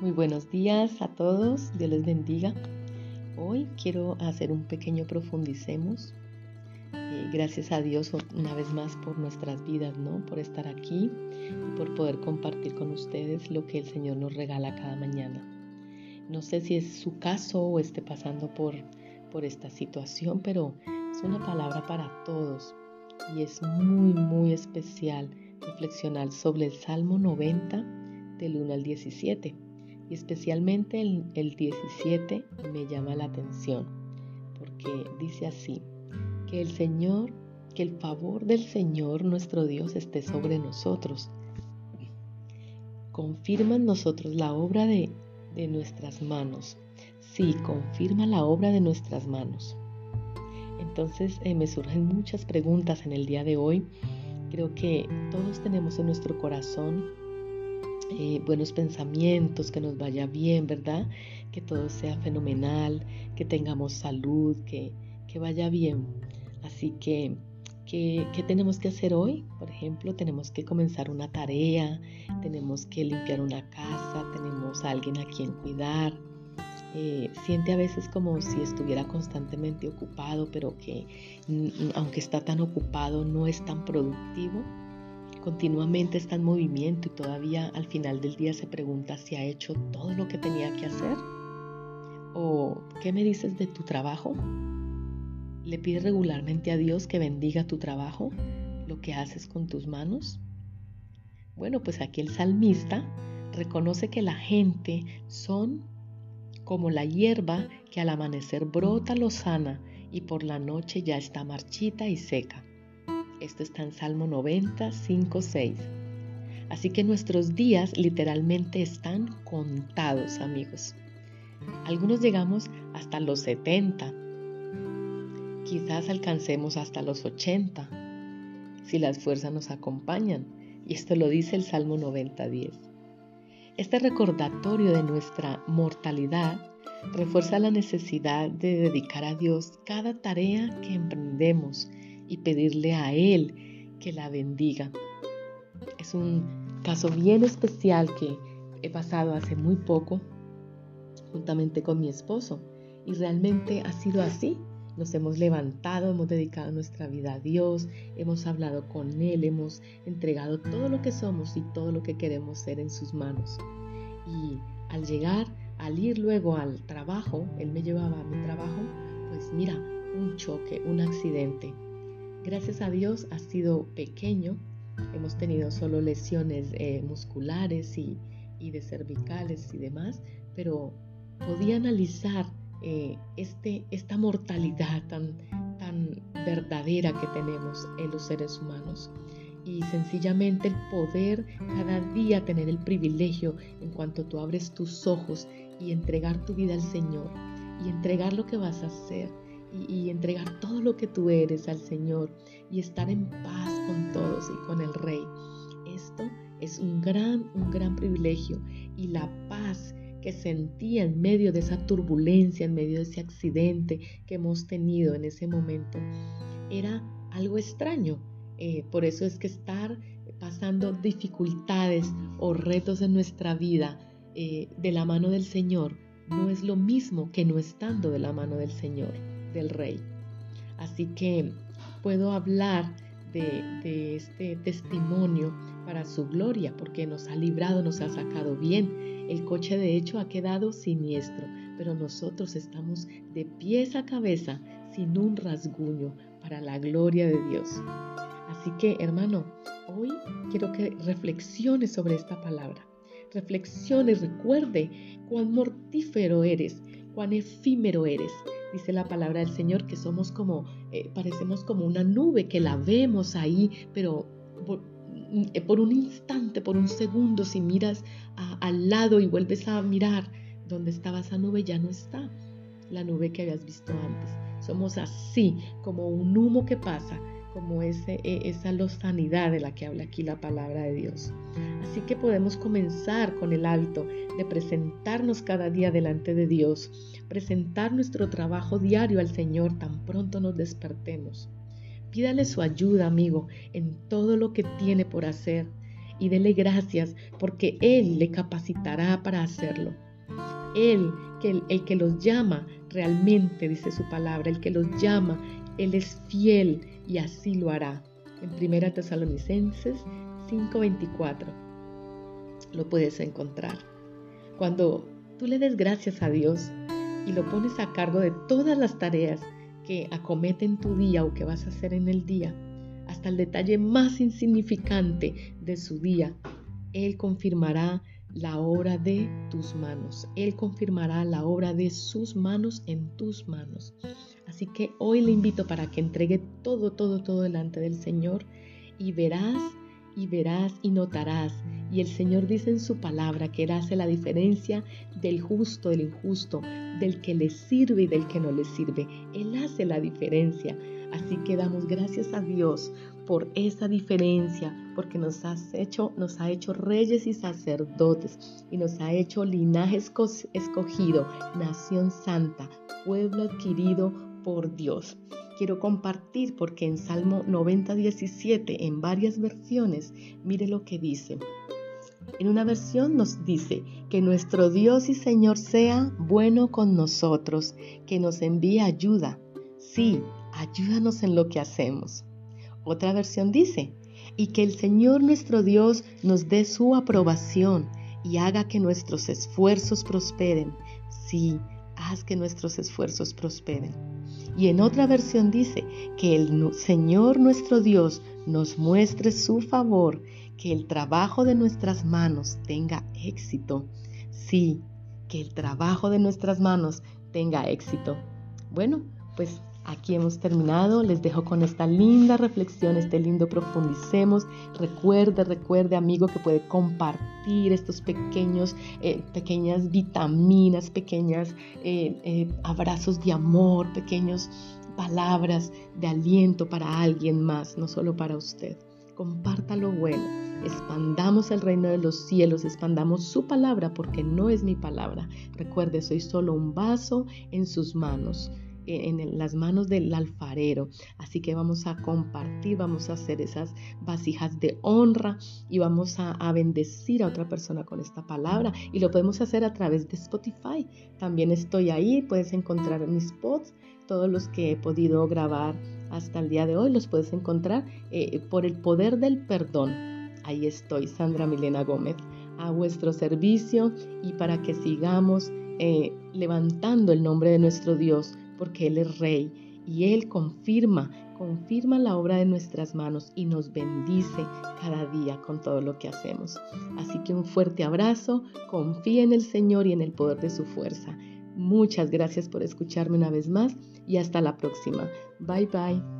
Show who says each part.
Speaker 1: Muy buenos días a todos, Dios les bendiga. Hoy quiero hacer un pequeño profundicemos. Eh, gracias a Dios una vez más por nuestras vidas, ¿no? Por estar aquí y por poder compartir con ustedes lo que el Señor nos regala cada mañana. No sé si es su caso o esté pasando por, por esta situación, pero es una palabra para todos y es muy, muy especial reflexionar sobre el Salmo 90 del 1 al 17 y especialmente el, el 17 me llama la atención porque dice así, que el Señor, que el favor del Señor nuestro Dios esté sobre nosotros. Confirma en nosotros la obra de, de nuestras manos. Sí, confirma la obra de nuestras manos. Entonces eh, me surgen muchas preguntas en el día de hoy. Creo que todos tenemos en nuestro corazón eh, buenos pensamientos, que nos vaya bien, ¿verdad? Que todo sea fenomenal, que tengamos salud, que, que vaya bien. Así que, ¿qué, ¿qué tenemos que hacer hoy? Por ejemplo, tenemos que comenzar una tarea, tenemos que limpiar una casa, tenemos a alguien a quien cuidar. Eh, siente a veces como si estuviera constantemente ocupado, pero que aunque está tan ocupado no es tan productivo continuamente está en movimiento y todavía al final del día se pregunta si ha hecho todo lo que tenía que hacer? ¿O qué me dices de tu trabajo? ¿Le pides regularmente a Dios que bendiga tu trabajo, lo que haces con tus manos? Bueno, pues aquí el salmista reconoce que la gente son como la hierba que al amanecer brota lozana y por la noche ya está marchita y seca. Esto está en Salmo 90, 5, 6. Así que nuestros días literalmente están contados, amigos. Algunos llegamos hasta los 70. Quizás alcancemos hasta los 80, si las fuerzas nos acompañan. Y esto lo dice el Salmo 90, 10. Este recordatorio de nuestra mortalidad refuerza la necesidad de dedicar a Dios cada tarea que emprendemos y pedirle a Él que la bendiga. Es un caso bien especial que he pasado hace muy poco juntamente con mi esposo y realmente ha sido así. Nos hemos levantado, hemos dedicado nuestra vida a Dios, hemos hablado con Él, hemos entregado todo lo que somos y todo lo que queremos ser en sus manos. Y al llegar, al ir luego al trabajo, Él me llevaba a mi trabajo, pues mira, un choque, un accidente. Gracias a Dios ha sido pequeño. Hemos tenido solo lesiones eh, musculares y, de cervicales y demás, pero podía analizar eh, este, esta mortalidad tan, tan verdadera que tenemos en los seres humanos y sencillamente el poder cada día tener el privilegio en cuanto tú abres tus ojos y entregar tu vida al Señor y entregar lo que vas a hacer y, entregar todo lo que tú eres al Señor y estar en paz con todos y con el Rey. Esto es un gran, un gran privilegio y la paz que sentía en medio de esa turbulencia, en medio de ese accidente que hemos tenido en ese momento, era algo extraño. Eh, por eso es que estar pasando dificultades o retos en nuestra vida eh, de la mano del Señor no es lo mismo que no estando de la mano del Señor del rey. Así que puedo hablar de, este testimonio para su gloria, porque nos ha librado, nos ha sacado bien. El coche de hecho ha quedado siniestro, pero nosotros estamos de pies a cabeza sin un rasguño para la gloria de Dios. Así que hermano, hoy quiero que reflexione sobre esta palabra. Reflexione, recuerde cuán mortífero eres, cuán efímero eres, dice la palabra del Señor, que somos como, eh, parecemos como una nube que la vemos ahí, pero por, eh, un instante, por un segundo, si miras al lado y vuelves a mirar donde estaba esa nube, ya no está la nube que habías visto antes. Somos así, como un humo que pasa, como ese, e, esa lozanidad de la que habla aquí la palabra de Dios. Así que podemos comenzar con el hábito de presentarnos cada día delante de Dios, presentar nuestro trabajo diario al Señor tan pronto nos despertemos. Pídale su ayuda, amigo, en todo lo que tiene por hacer. y dele gracias porque Él le capacitará para hacerlo. Él, que el, el que los llama, realmente dice su palabra, el que los llama, Él es fiel y así lo hará. En 1 Tesalonicenses 5:24 lo puedes encontrar. Cuando tú le des gracias a Dios y lo pones a cargo de todas las tareas que acometen tu día o que vas a hacer en el día, hasta el detalle más insignificante de su día, Él confirmará la obra de tus manos. Él confirmará la obra de sus manos en tus manos. Así que hoy le invito para que entregue todo, todo, todo delante del Señor y verás y verás y notarás. Y el Señor dice en su palabra que Él hace la diferencia del justo, del injusto, del que le sirve y del que no le sirve. Él hace la diferencia. Así que damos gracias a Dios por esa diferencia, porque nos, hecho, nos ha hecho reyes y sacerdotes y nos ha hecho linaje escogido, nación santa, pueblo adquirido por Dios. Quiero compartir porque en Salmo 90, 17, en varias versiones, mire lo que dice. En una versión nos dice que nuestro Dios y Señor sea bueno con nosotros, que nos envíe ayuda. Sí, ayúdanos en lo que hacemos. Otra versión dice, y que el Señor nuestro Dios nos dé su aprobación y haga que nuestros esfuerzos prosperen. Sí, haz que nuestros esfuerzos prosperen. Y en otra versión dice, que el Señor nuestro Dios nos muestre su favor, que el trabajo de nuestras manos tenga éxito. Sí, que el trabajo de nuestras manos tenga éxito. Bueno, pues Aquí hemos terminado. Les dejo con esta linda reflexión, este lindo profundicemos. Recuerde, recuerde, amigo, que puede compartir estos pequeños, eh, pequeñas vitaminas, pequeñas eh, eh, abrazos de amor, pequeñas palabras de aliento para alguien más, no solo para usted. Comparta lo bueno. Expandamos el reino de los cielos, expandamos su palabra porque no es mi palabra. Recuerde, soy solo un vaso en sus manos en las manos del alfarero. Así que vamos a compartir, vamos a hacer esas vasijas de honra y vamos a, bendecir a otra persona con esta palabra. Y lo podemos hacer a través de Spotify. También estoy ahí, puedes encontrar mis pods, todos los que he podido grabar hasta el día de hoy, los puedes encontrar eh, por el poder del perdón. Ahí estoy, Sandra Milena Gómez, a vuestro servicio y para que sigamos eh, levantando el nombre de nuestro Dios porque Él es Rey y Él confirma, confirma la obra de nuestras manos y nos bendice cada día con todo lo que hacemos. Así que un fuerte abrazo, confía en el Señor y en el poder de su fuerza. Muchas gracias por escucharme una vez más y hasta la próxima. Bye bye.